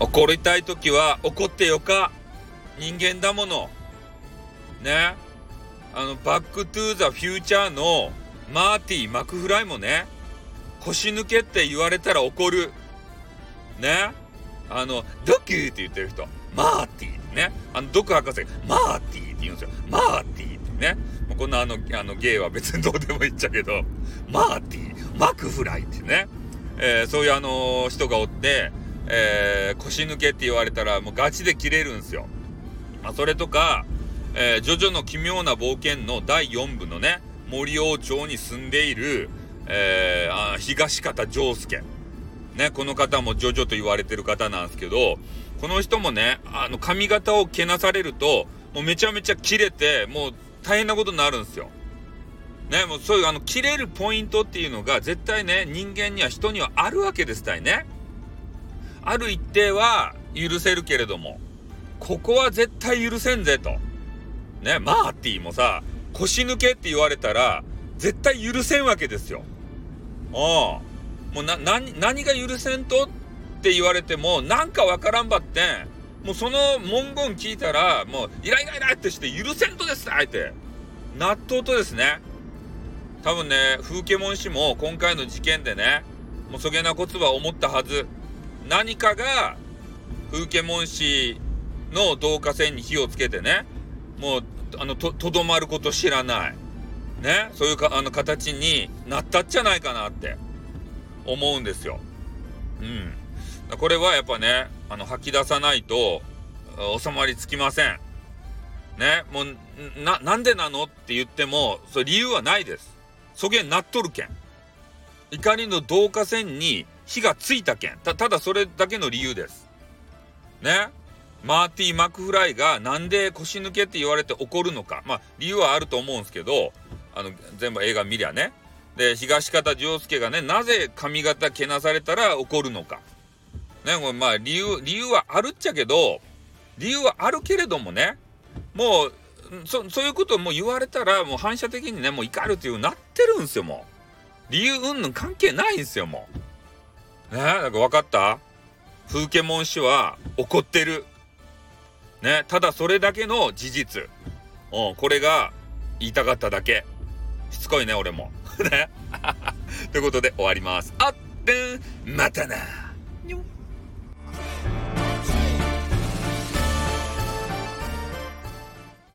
怒りたい時は怒ってよか。人間だもの。ね。あの、バックトゥーザフューチャーのマーティー・マクフライもね、腰抜けって言われたら怒る。ね。あの、ドクって言ってる人。マーティーね。あの、ドク博士、マーティーって言うんですよ。マーティーってね。こんなあの、あの、ゲイは別にどうでもいいっちゃけど、マーティー、マクフライってね。えー、そういうあの、人がおって、えー、腰抜けって言われたらもうガチで切れるんですよ。まあ、それとか、えー、ジョジョの奇妙な冒険の第4部のね、森王町に住んでいる、えー、あ東方丈介。ね、この方もジョジョと言われてる方なんですけど、この人もね、あの髪型をけなされると、もうめちゃめちゃ切れて、もう大変なことになるんですよ。ね、もうそういうあの切れるポイントっていうのが絶対ね、人間には人にはあるわけですたいね。ある一定は許せるけれども、ここは絶対許せんぜと。ね、マーティーもさ、腰抜けって言われたら、絶対許せんわけですよ。ああ。もうな、何、何が許せんとって言われても、なんかわからんばってん、もうその文言聞いたら、もう、イライライライってして許せんとですって、納豆とですね。多分ね、風景文氏も今回の事件でね、もうそげなこつは思ったはず。何かが風景文氏の導火線に火をつけてねもうあのとどまること知らないね？そういうかあの形になったっじゃないかなって思うんですよ。うん。これはやっぱねあの吐き出さないと収まりつきません。ね？もうななんでなのって言ってもそれ理由はないです。そげんなっとるけん。怒りの導火線に火がついた件たただそれだけの理由です。ね？マーティー・マクフライがなんで腰抜けって言われて怒るのか。まあ理由はあると思うんですけどあの全部映画見りゃね。で東方丈介がねなぜ髪型けなされたら怒るのか。ねこれまあ理由理由はあるっちゃけど理由はあるけれどもねもうそういうことも言われたらもう反射的にねもう怒るっていうなってるんですよもう。理由うんぬん関係ないんですよもう。ねなんか分かった？風景文氏は怒ってる。ねただそれだけの事実。うん、これが言いたかっただけ。しつこいね、俺も。ね。ということで終わります。あってん、またな。